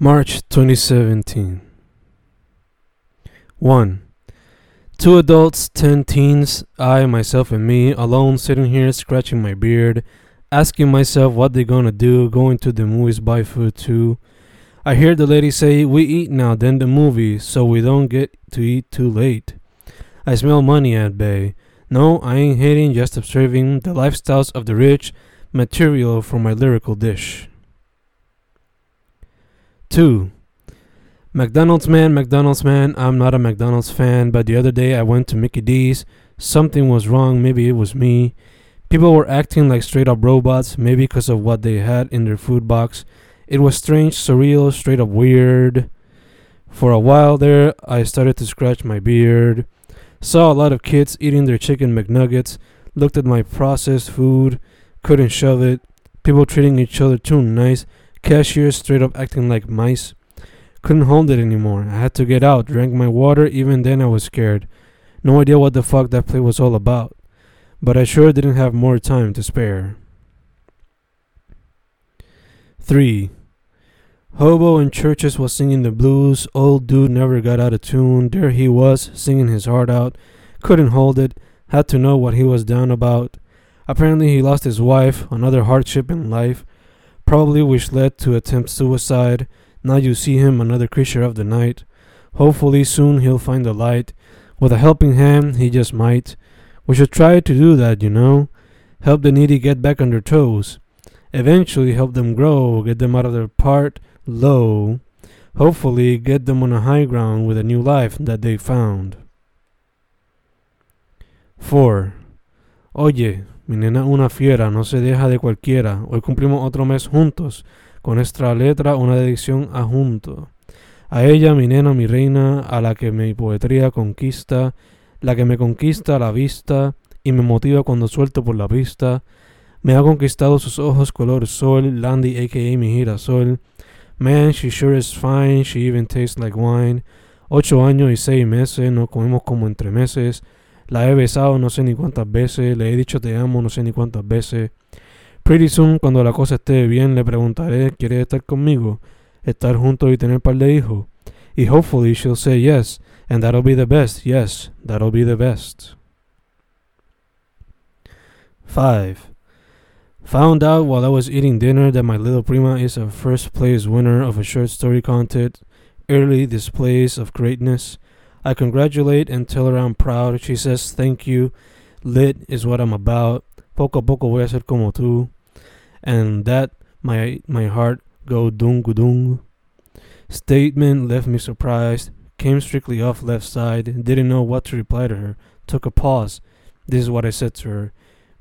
March 2017. 1. Two adults, 10 teens, I, myself, and me, alone sitting here scratching my beard, asking myself what they gonna do, going to the movies, buy food too. I hear the lady say, We eat now, then the movie, so we don't get to eat too late. I smell money at bay. No, I ain't hating, just observing the lifestyles of the rich, material for my lyrical dish. 2. McDonald's man, McDonald's man, I'm not a McDonald's fan, but the other day I went to Mickey D's. Something was wrong, maybe it was me. People were acting like straight up robots, maybe because of what they had in their food box. It was strange, surreal, straight up weird. For a while there, I started to scratch my beard. Saw a lot of kids eating their chicken McNuggets, looked at my processed food, couldn't shove it. People treating each other too nice, cashiers straight up acting like mice. Couldn't hold it anymore. I had to get out, drank my water, even then I was scared. No idea what the fuck that play was all about. But I sure didn't have more time to spare. 3. Hobo in churches was singing the blues. Old dude never got out of tune. There he was, singing his heart out. Couldn't hold it. Had to know what he was down about. Apparently, he lost his wife, another hardship in life. Probably which led to attempt suicide. Now you see him, another creature of the night. Hopefully, soon he'll find the light. With a helping hand, he just might. We should try to do that, you know. Help the needy get back on their toes. Eventually, help them grow, get them out of their part low, hopefully get them on a high ground with a new life that they found. 4. Oye, mi nena una fiera, no se deja de cualquiera. Hoy cumplimos otro mes juntos, con nuestra letra una dedicación a junto. A ella, mi nena, mi reina, a la que mi poetría conquista, la que me conquista la vista y me motiva cuando suelto por la pista. Me ha conquistado sus ojos color sol, Landy aka mi girasol. Man, she sure is fine, she even tastes like wine. Ocho años y seis meses, nos comemos como entre meses. La he besado no sé ni cuántas veces, le he dicho te amo no sé ni cuántas veces. Pretty soon, cuando la cosa esté bien, le preguntaré, ¿quieres estar conmigo? Estar juntos y tener par de hijos. Y hopefully she'll say yes, and that'll be the best, yes, that'll be the best. 5. Found out while I was eating dinner that my little prima is a first place winner of a short story contest, early displays of greatness. I congratulate and tell her I'm proud. She says thank you. Lit is what I'm about. Poco a poco voy a ser como tú. And that my my heart go dung dung. Statement left me surprised. Came strictly off left side. Didn't know what to reply to her. Took a pause. This is what I said to her.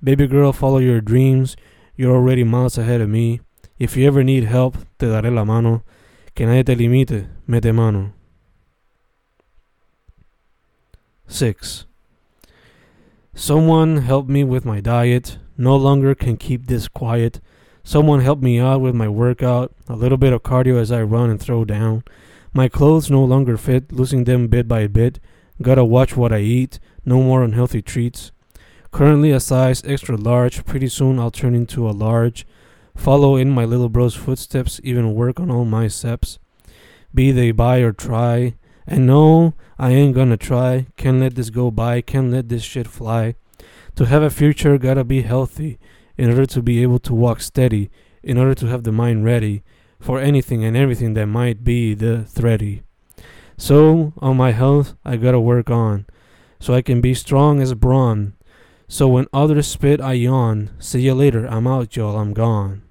Baby girl, follow your dreams. You're already miles ahead of me. If you ever need help, te daré la mano. Que nadie te limite, mete mano. 6. Someone help me with my diet. No longer can keep this quiet. Someone help me out with my workout. A little bit of cardio as I run and throw down. My clothes no longer fit, losing them bit by bit. Gotta watch what I eat. No more unhealthy treats. Currently a size extra large, pretty soon I'll turn into a large. Follow in my little bro's footsteps, even work on all my steps. Be they buy or try. And no, I ain't gonna try. Can't let this go by, can't let this shit fly. To have a future, gotta be healthy. In order to be able to walk steady, in order to have the mind ready for anything and everything that might be the thready. So, on my health, I gotta work on, so I can be strong as brawn, so when others spit, I yawn. See you later. I'm out, y'all. I'm gone.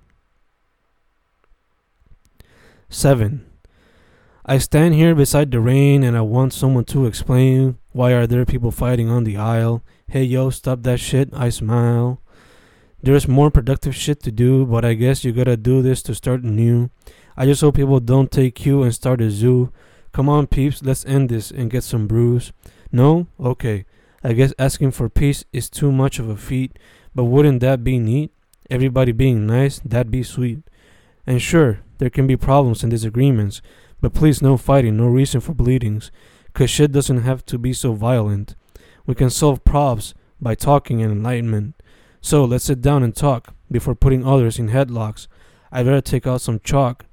7. I stand here beside the rain and I want someone to explain why are there people fighting on the aisle. Hey yo, stop that shit. I smile. There's more productive shit to do, but I guess you gotta do this to start new. I just hope people don't take cue and start a zoo. Come on, peeps, let's end this and get some brews. No? Okay. I guess asking for peace is too much of a feat, but wouldn't that be neat? Everybody being nice, that'd be sweet. And sure, there can be problems and disagreements, but please no fighting, no reason for bleedings, cause shit doesn't have to be so violent. We can solve problems by talking and enlightenment. So let's sit down and talk before putting others in headlocks. I'd rather take out some chalk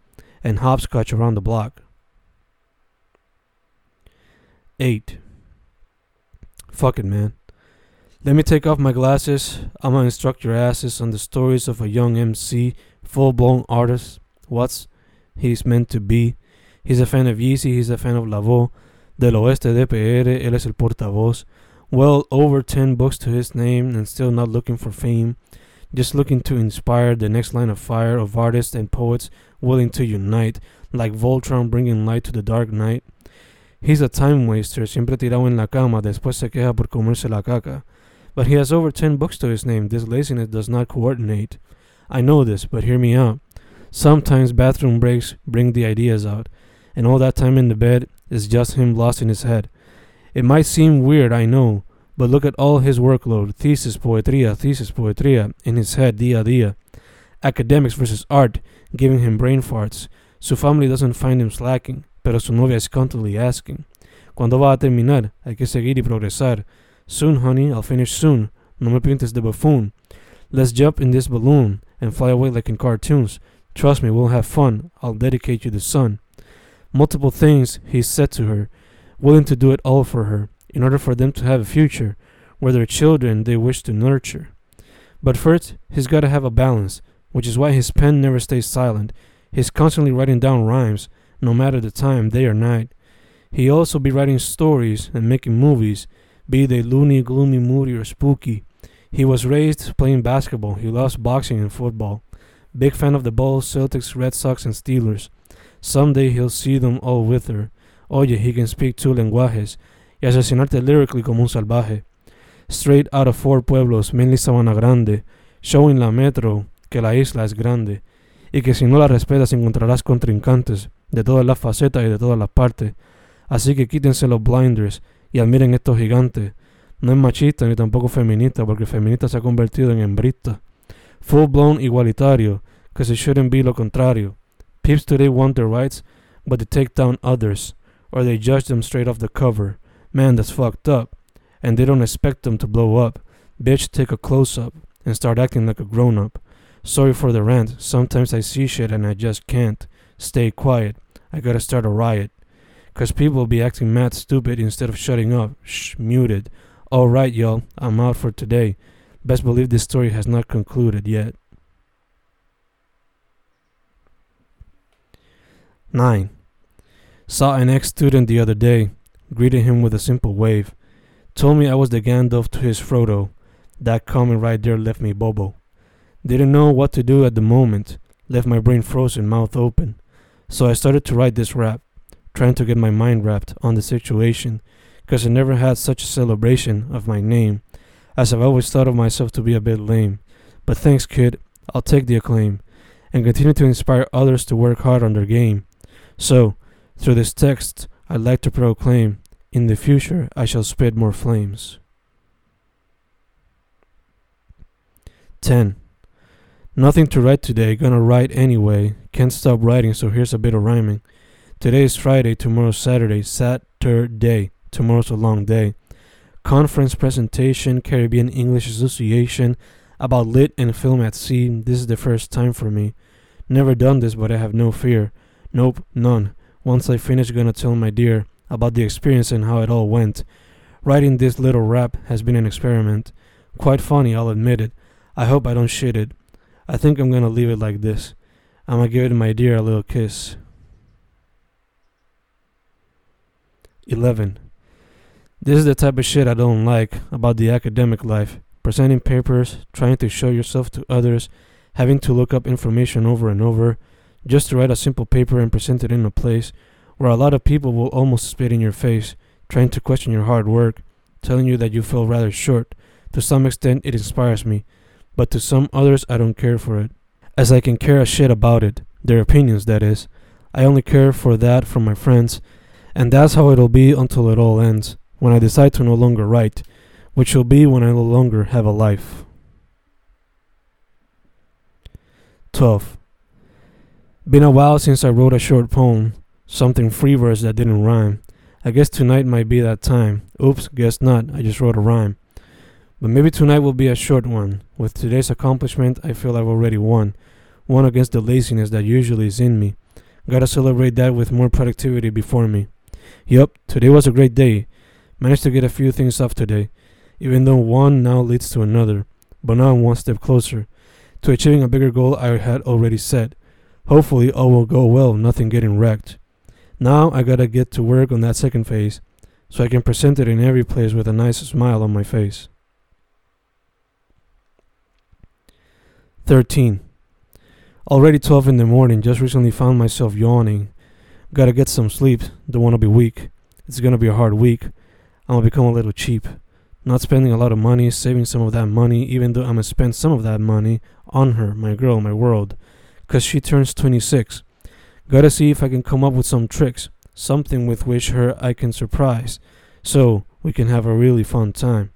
and hopscotch around the block. 8. Fuck it, man. Let me take off my glasses. I'm gonna instruct your asses on the stories of a young MC, full blown artist. What's he's meant to be. He's a fan of Yeezy, he's a fan of Lavo. Del Oeste de PR, él es el portavoz. Well over 10 books to his name and still not looking for fame. Just looking to inspire the next line of fire of artists and poets willing to unite, like Voltron bringing light to the dark night. He's a time waster, siempre tirado en la cama, después se queja por comerse la caca. But he has over 10 books to his name. This laziness does not coordinate. I know this, but hear me out. Sometimes bathroom breaks bring the ideas out, and all that time in the bed is just him lost in his head. It might seem weird, I know, but look at all his workload thesis, poetria, thesis, poetria in his head, dia dia. Academics versus art, giving him brain farts. Su family doesn't find him slacking pero su novia is constantly asking, ¿Cuándo va a terminar? Hay que seguir y progresar. Soon, honey, I'll finish soon. No me pintes de buffoon. Let's jump in this balloon and fly away like in cartoons. Trust me, we'll have fun. I'll dedicate you the sun. Multiple things he said to her, willing to do it all for her, in order for them to have a future where their children they wish to nurture. But first, he's got to have a balance, which is why his pen never stays silent. He's constantly writing down rhymes, no matter the time, day or night. He also be writing stories and making movies, be they loony, gloomy, moody, or spooky. He was raised playing basketball. He loves boxing and football. Big fan of the Bulls, Celtics, Red Sox, and Steelers. Someday he'll see them all with her. Oye, he can speak two lenguajes y asesinarte lyrically como un salvaje. Straight out of four pueblos, mainly Sabana Grande, showing la metro que la isla es grande y que si no la respetas encontrarás contrincantes de todas las facetas y de todas las partes. Así que quítense los blinders y admiren estos gigantes. No es machista ni tampoco feminista, porque feminista se ha convertido en hembrista. Full blown igualitario, because it shouldn't be lo contrario. Peeps today want their rights, but they take down others, or they judge them straight off the cover. Man, that's fucked up. And they don't expect them to blow up. Bitch, take a close up and start acting like a grown up. Sorry for the rant. Sometimes I see shit and I just can't. Stay quiet. I gotta start a riot. Cause people will be acting mad stupid instead of shutting up. Shh, muted. Alright, y'all, I'm out for today. Best believe this story has not concluded yet. 9. Saw an ex student the other day. Greeted him with a simple wave. Told me I was the Gandalf to his Frodo. That comment right there left me bobo. Didn't know what to do at the moment. Left my brain frozen, mouth open. So I started to write this rap, trying to get my mind wrapped on the situation, because I never had such a celebration of my name, as I've always thought of myself to be a bit lame. But thanks, kid, I'll take the acclaim, and continue to inspire others to work hard on their game. So, through this text, I'd like to proclaim, in the future I shall spread more flames. 10. Nothing to write today, gonna write anyway. Can't stop writing, so here's a bit of rhyming. Today is Friday, tomorrow's Saturday, Saturday. Tomorrow's a long day. Conference presentation, Caribbean English Association, about lit and film at sea. This is the first time for me. Never done this, but I have no fear. Nope, none. Once I finish, gonna tell my dear about the experience and how it all went. Writing this little rap has been an experiment. Quite funny, I'll admit it. I hope I don't shit it. I think I'm gonna leave it like this. I'm gonna give it my dear a little kiss. 11. This is the type of shit I don't like about the academic life. Presenting papers, trying to show yourself to others, having to look up information over and over, just to write a simple paper and present it in a place where a lot of people will almost spit in your face, trying to question your hard work, telling you that you fell rather short. To some extent, it inspires me but to some others I don't care for it. As I can care a shit about it, their opinions, that is. I only care for that from my friends, and that's how it'll be until it all ends, when I decide to no longer write, which will be when I no longer have a life. 12. Been a while since I wrote a short poem, something free verse that didn't rhyme. I guess tonight might be that time. Oops, guess not, I just wrote a rhyme. But maybe tonight will be a short one. With today's accomplishment, I feel I've already won. Won against the laziness that usually is in me. Gotta celebrate that with more productivity before me. Yup, today was a great day. Managed to get a few things off today, even though one now leads to another, but now I'm one step closer to achieving a bigger goal I had already set. Hopefully, all will go well, nothing getting wrecked. Now I gotta get to work on that second phase, so I can present it in every place with a nice smile on my face. 13. Already 12 in the morning, just recently found myself yawning. Gotta get some sleep, don't wanna be weak. It's gonna be a hard week. I'm gonna become a little cheap. Not spending a lot of money, saving some of that money, even though I'm gonna spend some of that money on her, my girl, my world. Cause she turns 26. Gotta see if I can come up with some tricks, something with which her I can surprise, so we can have a really fun time.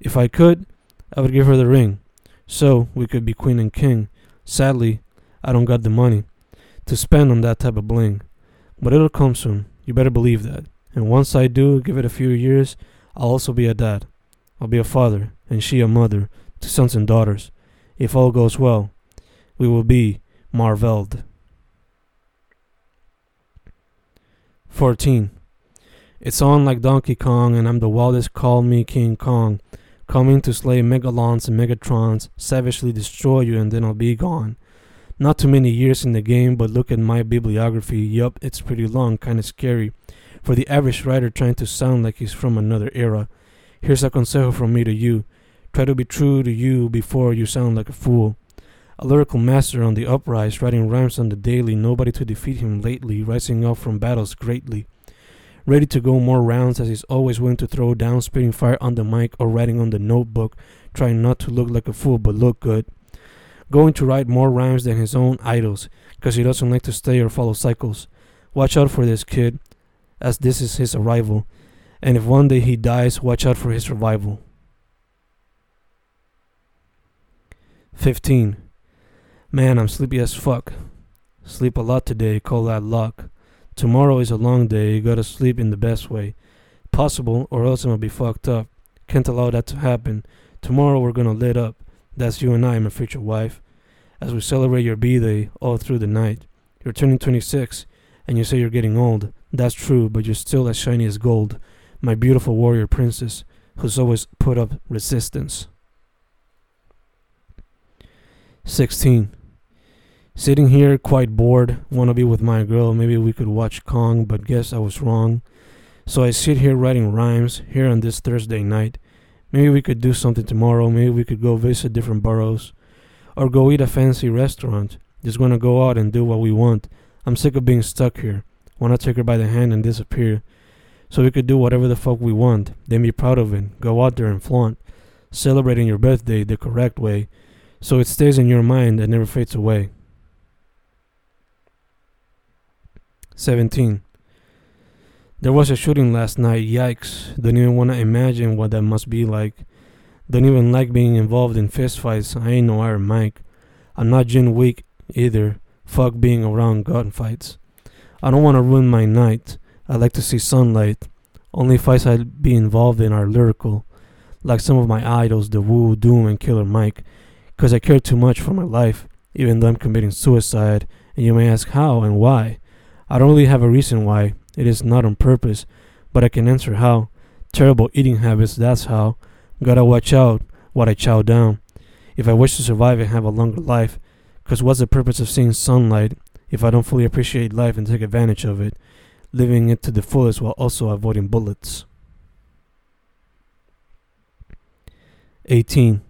If I could, I would give her the ring, so we could be queen and king. Sadly, I don't got the money to spend on that type of bling. But it'll come soon, you better believe that. And once I do, give it a few years, I'll also be a dad. I'll be a father, and she a mother, to sons and daughters. If all goes well, we will be marveled. 14. It's on like Donkey Kong, and I'm the wildest. Call me King Kong. Coming to slay megalons and megatrons, savagely destroy you, and then I'll be gone. Not too many years in the game, but look at my bibliography. Yup, it's pretty long, kinda scary. For the average writer trying to sound like he's from another era. Here's a consejo from me to you. Try to be true to you before you sound like a fool. A lyrical master on the uprise, writing rhymes on the daily, nobody to defeat him lately, rising up from battles greatly. Ready to go more rounds as he's always willing to throw down, spitting fire on the mic or writing on the notebook, trying not to look like a fool but look good going to write more rhymes than his own idols because he doesn't like to stay or follow cycles. Watch out for this kid, as this is his arrival, and if one day he dies, watch out for his revival. 15. Man, I'm sleepy as fuck. Sleep a lot today, call that luck. Tomorrow is a long day, you gotta sleep in the best way possible, or else I'm gonna be fucked up. Can't allow that to happen. Tomorrow we're gonna lit up. That's you and I, my future wife. As we celebrate your B-Day all through the night. You're turning 26, and you say you're getting old. That's true, but you're still as shiny as gold. My beautiful warrior princess, who's always put up resistance. 16. Sitting here quite bored, wanna be with my girl, maybe we could watch Kong, but guess I was wrong. So I sit here writing rhymes here on this Thursday night. Maybe we could do something tomorrow. Maybe we could go visit different boroughs. Or go eat a fancy restaurant. Just wanna go out and do what we want. I'm sick of being stuck here. Wanna take her by the hand and disappear. So we could do whatever the fuck we want. Then be proud of it. Go out there and flaunt. Celebrating your birthday the correct way. So it stays in your mind and never fades away. 17. There was a shooting last night. Yikes. Don't even want to imagine what that must be like. Don't even like being involved in fistfights. I ain't no Iron Mike. I'm not John Wick either. Fuck being around gunfights. I don't want to ruin my night. I like to see sunlight. Only fights I'd be involved in are lyrical, like some of my idols, The Wu, Doom, and Killer Mike, because I care too much for my life, even though I'm committing suicide. And you may ask how and why. I don't really have a reason why. It is not on purpose, but I can answer how. Terrible eating habits, that's how. Gotta watch out what I chow down. If I wish to survive and have a longer life, because what's the purpose of seeing sunlight if I don't fully appreciate life and take advantage of it, living it to the fullest while also avoiding bullets? 18.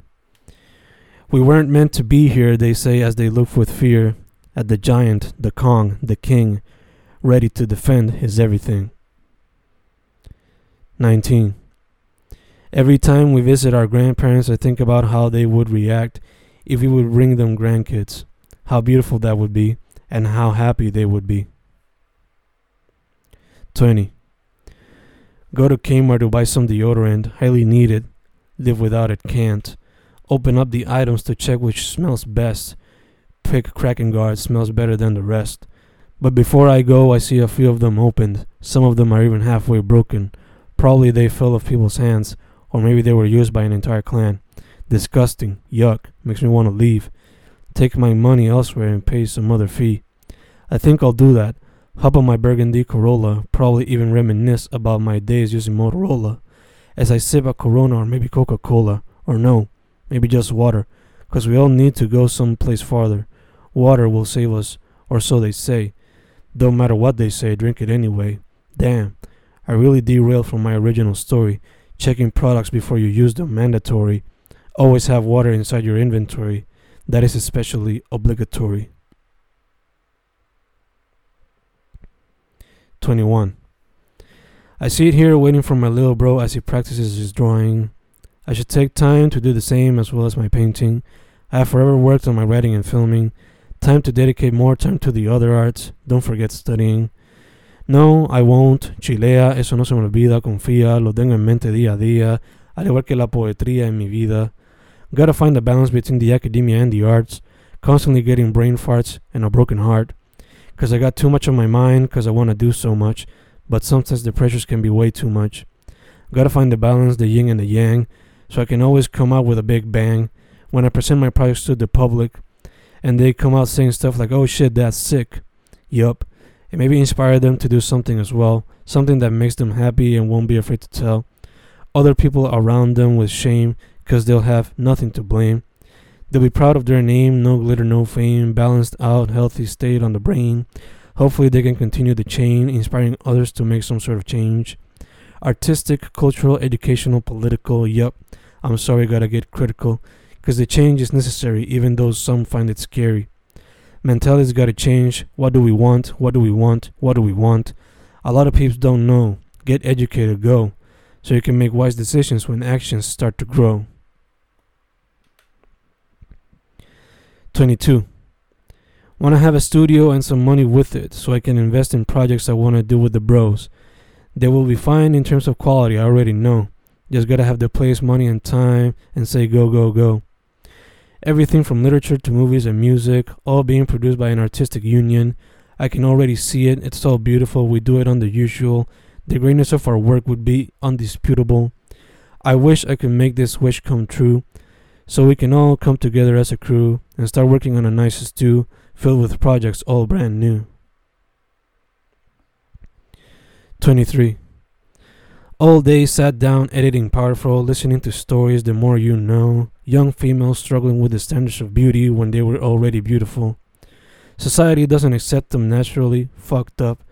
We weren't meant to be here, they say as they look with fear at the giant, the Kong, the king, ready to defend his everything. 19. Every time we visit our grandparents, I think about how they would react if we would bring them grandkids. How beautiful that would be, and how happy they would be. 20. Go to Kmart to buy some deodorant, highly needed. Live without it, can't. Open up the items to check which smells best. Pick Krakengard, smells better than the rest. But before I go, I see a few of them opened. Some of them are even halfway broken. Probably they fell off people's hands, or maybe they were used by an entire clan. Disgusting. Yuck. Makes me want to leave. Take my money elsewhere and pay some other fee. I think I'll do that. Hop on my burgundy Corolla, probably even reminisce about my days using Motorola. As I sip a Corona or maybe Coca Cola, or no, maybe just water, 'cause we all need to go someplace farther. Water will save us, or so they say. Don't matter what they say, drink it anyway. Damn, I really derailed from my original story. Checking products before you use them, mandatory. Always have water inside your inventory. That is especially obligatory. 21. I sit here waiting for my little bro as he practices his drawing. I should take time to do the same as well as my painting. I have forever worked on my writing and filming. Time to dedicate more time to the other arts. Don't forget studying. No, I won't. Chilea, eso no se me olvida. Confía, lo tengo en mente día a día. Al igual que la poetría en mi vida. Gotta find the balance between the academia and the arts. Constantly getting brain farts and a broken heart. Cause I got too much on my mind, cause I wanna do so much. But sometimes the pressures can be way too much. Gotta find the balance, the yin and the yang, so I can always come out with a big bang. When I present my projects to the public, and they come out saying stuff like, oh shit, that's sick. Yup. And maybe inspire them to do something as well, something that makes them happy and won't be afraid to tell other people around them with shame because they'll have nothing to blame. They'll be proud of their name, no glitter, no fame, balanced out, healthy state on the brain. Hopefully, they can continue the chain, inspiring others to make some sort of change. Artistic, cultural, educational, political, yup. I'm sorry, gotta get critical because the change is necessary, even though some find it scary. Mentality's gotta change. What do we want? What do we want? What do we want? A lot of people don't know. Get educated, go, so you can make wise decisions when actions start to grow. 22. Want to have a studio and some money with it so I can invest in projects I want to do with the bros. They will be fine in terms of quality, I already know. Just gotta have the place, money, and time and say go, go, go. Everything from literature to movies and music, all being produced by an artistic union. I can already see it. It's so beautiful. We do it on the usual. The greatness of our work would be undisputable. I wish I could make this wish come true so we can all come together as a crew and start working on a nice stew filled with projects all brand new. 23. All day sat down editing Powerful, listening to stories the more you know, young females struggling with the standards of beauty when they were already beautiful. Society doesn't accept them naturally, fucked up.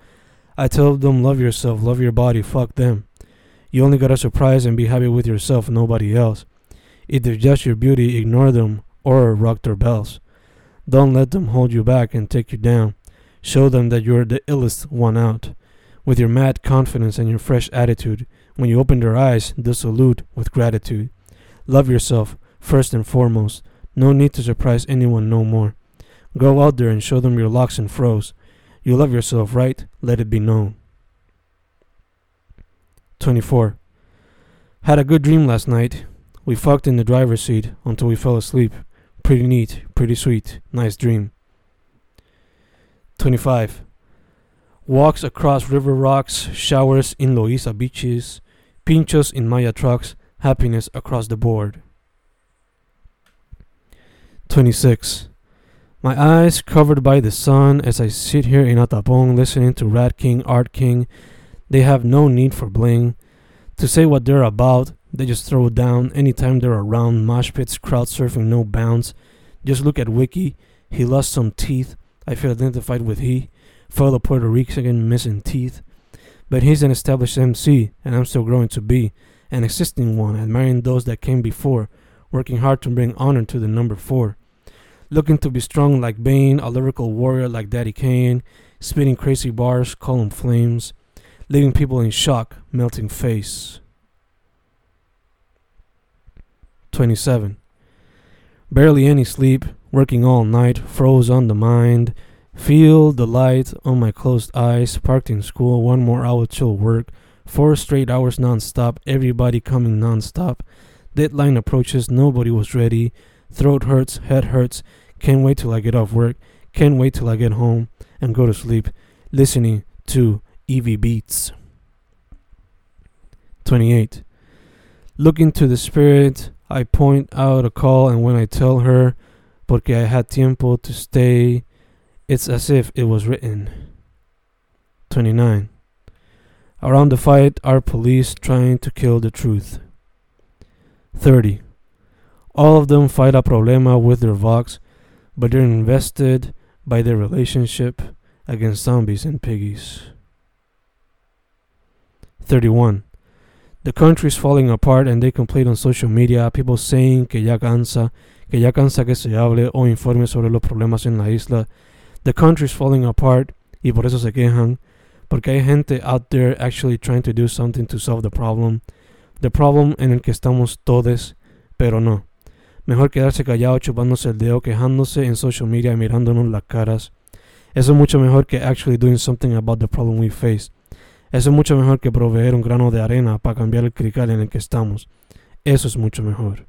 I tell them love yourself, love your body, fuck them. You only gotta surprise and be happy with yourself, nobody else. If they're just your beauty, ignore them or rock their bells. Don't let them hold you back and take you down. Show them that you're the illest one out. With your mad confidence and your fresh attitude, when you open their eyes, they'll salute with gratitude. Love yourself, first and foremost. No need to surprise anyone no more. Go out there and show them your locks and froze. You love yourself, right? Let it be known. 24. Had a good dream last night. We fucked in the driver's seat until we fell asleep. Pretty neat, pretty sweet, nice dream. 25. Walks across river rocks, showers in Loiza beaches, pinchos in Maya trucks, happiness across the board. 26. My eyes covered by the sun as I sit here in Atapong listening to Ratking, Art King. They have no need for bling. To say what they're about, they just throw down anytime they're around. Mosh pits, crowd surfing, no bounds. Just look at Wiki. He lost some teeth. I feel identified with he fellow Puerto Rican missing teeth. But he's an established MC, and I'm still growing to be an existing one, admiring those that came before, working hard to bring honor to the number four. Looking to be strong like Bane, a lyrical warrior like Daddy Kane, spitting crazy bars, calling flames, leaving people in shock, melting face. 27. Barely any sleep, working all night, froze on the mind, Feel the light on my closed eyes, parked in school, one more hour till work, four straight hours non-stop, everybody coming non-stop. Deadline approaches, nobody was ready. Throat hurts, head hurts, can't wait till I get off work, can't wait till I get home and go to sleep, listening to Evie Beats. 28. Looking to the spirit, I point out a call, and when I tell her, porque I had tiempo to stay It's as if it was written. 29. Around the fight are police trying to kill the truth. 30. All of them fight a problema with their Vox, but they're invested by their relationship against zombies and piggies. 31. The country's falling apart and they complain on social media, people saying que ya cansa, que ya cansa que se hable o informe sobre los problemas en la isla. The country's falling apart y por eso se quejan, porque hay gente out there actually trying to do something to solve the problem. The problem en el que estamos todos, pero no. Mejor quedarse callado chupándose el dedo, quejándose en social media y mirándonos las caras. Eso es mucho mejor que actually doing something about the problem we face. Eso es mucho mejor que proveer un grano de arena para cambiar el crical en el que estamos. Eso es mucho mejor.